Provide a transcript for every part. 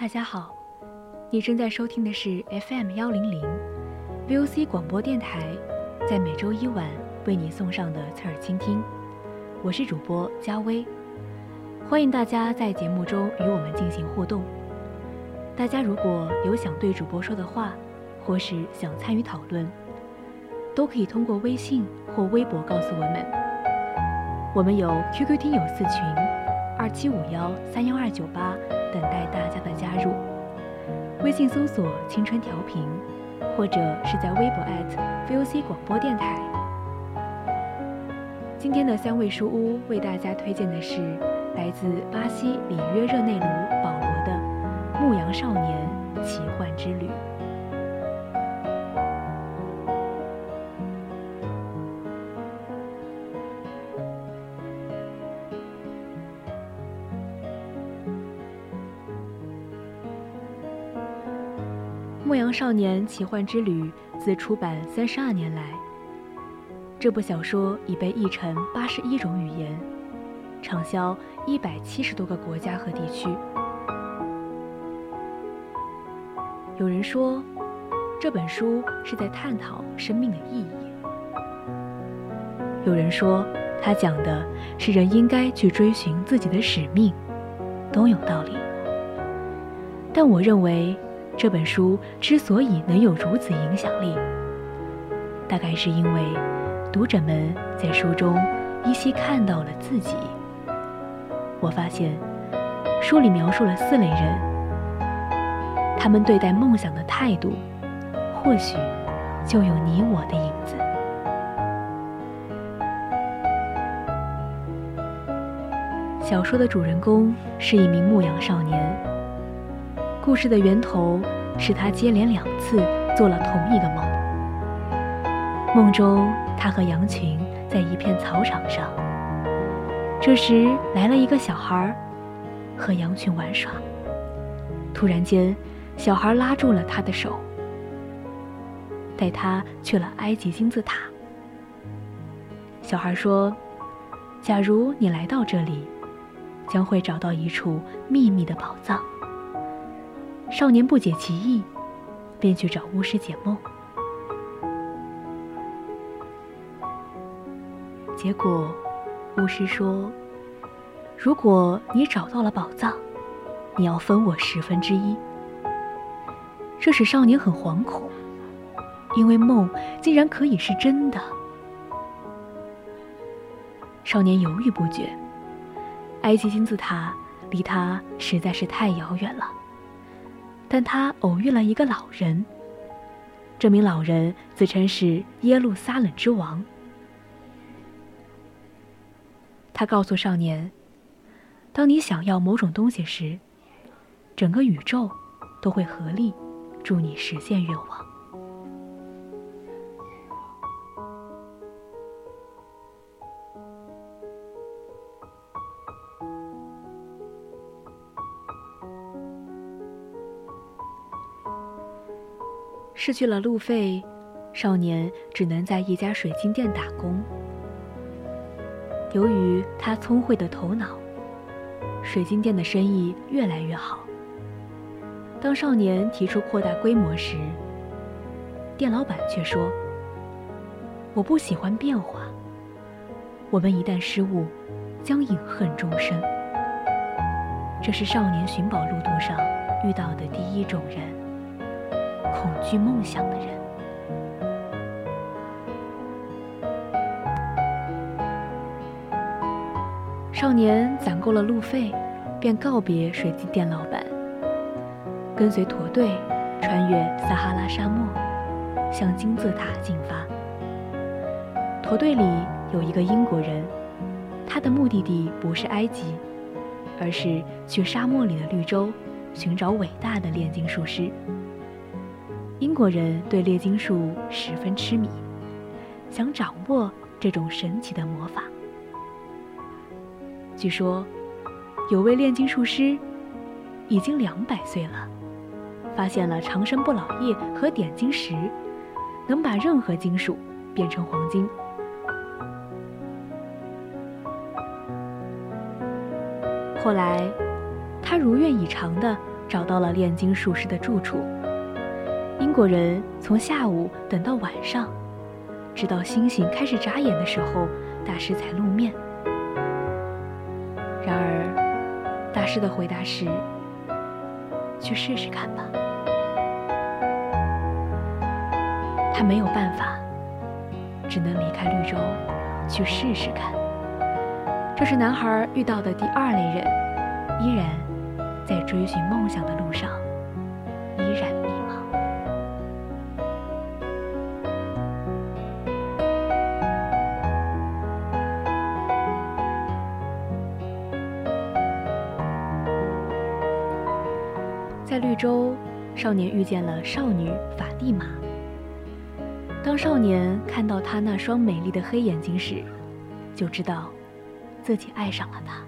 大家好，你正在收听的是 FM 幺零零 VOC 广播电台，在每周一晚为你送上的侧耳倾听，我是主播佳薇，欢迎大家在节目中与我们进行互动。大家如果有想对主播说的话，或是想参与讨论，都可以通过微信或微博告诉我们。我们有 QQ 听友四群二七五幺三幺二九八。等待大家的加入，微信搜索“青春调频”，或者是在微博 @VOC 广播电台。今天的三味书屋为大家推荐的是来自巴西里约热内卢保罗的《牧羊少年奇牧羊少年奇幻之旅》自出版三十二年来，这部小说已被译成八十一种语言，畅销一百七十多个国家和地区。有人说，这本书是在探讨生命的意义；有人说，它讲的是人应该去追寻自己的使命，都有道理。但我认为。这本书之所以能有如此影响力，大概是因为读者们在书中依稀看到了自己。我发现，书里描述了四类人，他们对待梦想的态度，或许就有你我的影子。小说的主人公是一名牧羊少年。故事的源头是他接连两次做了同一个梦。梦中，他和羊群在一片草场上。这时来了一个小孩，和羊群玩耍。突然间，小孩拉住了他的手，带他去了埃及金字塔。小孩说：“假如你来到这里，将会找到一处秘密的宝藏。”少年不解其意，便去找巫师解梦。结果，巫师说：“如果你找到了宝藏，你要分我十分之一。”这使少年很惶恐，因为梦竟然可以是真的。少年犹豫不决，埃及金字塔离他实在是太遥远了。但他偶遇了一个老人。这名老人自称是耶路撒冷之王。他告诉少年：“当你想要某种东西时，整个宇宙都会合力助你实现愿望。”失去了路费，少年只能在一家水晶店打工。由于他聪慧的头脑，水晶店的生意越来越好。当少年提出扩大规模时，店老板却说：“我不喜欢变化，我们一旦失误，将饮恨终生。”这是少年寻宝路途上遇到的第一种人。恐惧梦想的人，少年攒够了路费，便告别水晶店老板，跟随驼队穿越撒哈拉沙漠，向金字塔进发。驼队里有一个英国人，他的目的地不是埃及，而是去沙漠里的绿洲，寻找伟大的炼金术师。英国人对炼金术十分痴迷，想掌握这种神奇的魔法。据说，有位炼金术师已经两百岁了，发现了长生不老液和点金石，能把任何金属变成黄金。后来，他如愿以偿地找到了炼金术师的住处。英国人从下午等到晚上，直到星星开始眨眼的时候，大师才露面。然而，大师的回答是：“去试试看吧。”他没有办法，只能离开绿洲，去试试看。这是男孩遇到的第二类人，依然在追寻梦想的路上，在绿洲，少年遇见了少女法蒂玛。当少年看到她那双美丽的黑眼睛时，就知道自己爱上了她。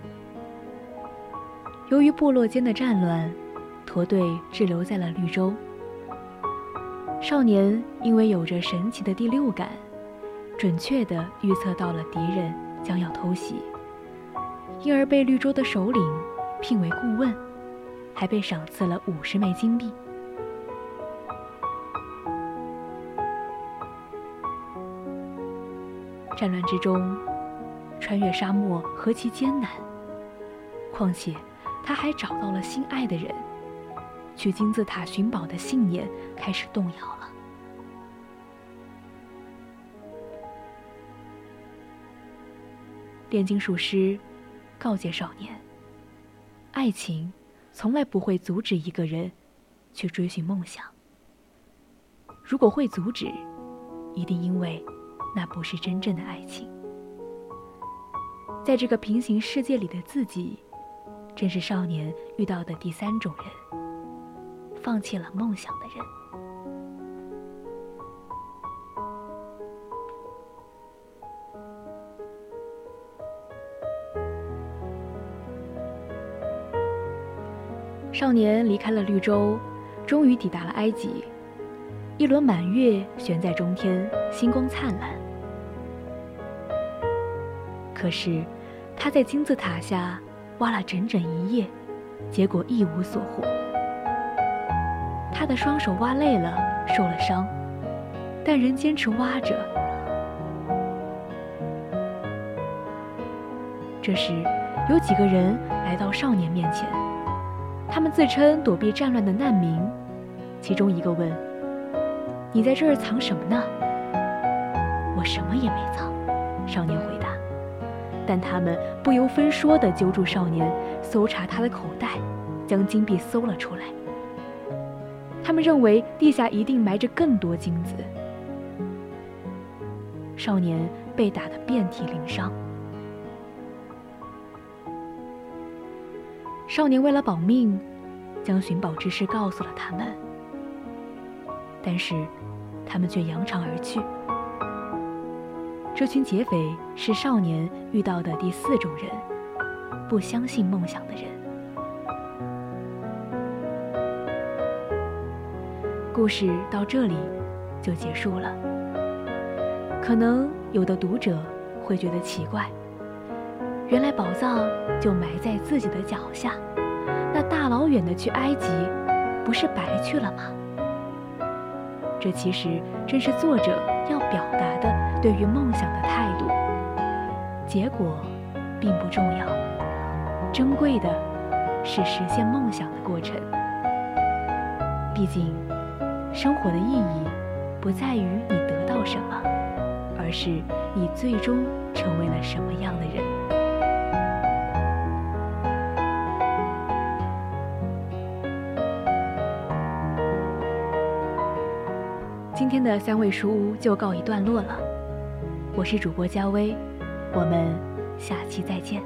由于部落间的战乱，驼队滞留在了绿洲。少年因为有着神奇的第六感，准确地预测到了敌人将要偷袭，因而被绿洲的首领聘为顾问。还被赏赐了五十枚金币。战乱之中，穿越沙漠何其艰难！况且，他还找到了心爱的人，去金字塔寻宝的信念开始动摇了。炼金术师告诫少年：爱情。从来不会阻止一个人去追寻梦想。如果会阻止，一定因为那不是真正的爱情。在这个平行世界里的自己，正是少年遇到的第三种人——放弃了梦想的人。少年离开了绿洲，终于抵达了埃及。一轮满月悬在中天，星光灿烂。可是，他在金字塔下挖了整整一夜，结果一无所获。他的双手挖累了，受了伤，但仍坚持挖着。这时，有几个人来到少年面前。他们自称躲避战乱的难民，其中一个问：“你在这儿藏什么呢？”“我什么也没藏。”少年回答。但他们不由分说地揪住少年，搜查他的口袋，将金币搜了出来。他们认为地下一定埋着更多金子。少年被打得遍体鳞伤。少年为了保命，将寻宝之事告诉了他们，但是他们却扬长而去。这群劫匪是少年遇到的第四种人，不相信梦想的人。故事到这里就结束了。可能有的读者会觉得奇怪。原来宝藏就埋在自己的脚下，大老远的去埃及，不是白去了吗？这其实正是作者要表达的对于梦想的态度。结果并不重要，珍贵的是实现梦想的过程。毕竟，生活的意义不在于你得到什么，而是你最终成为了什么样的人。今天的三味书屋就告一段落了。我是主播佳薇，我们下期再见。